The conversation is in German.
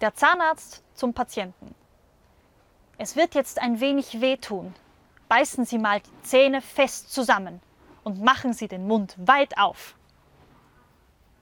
Der Zahnarzt zum Patienten. Es wird jetzt ein wenig wehtun. Beißen Sie mal die Zähne fest zusammen und machen Sie den Mund weit auf.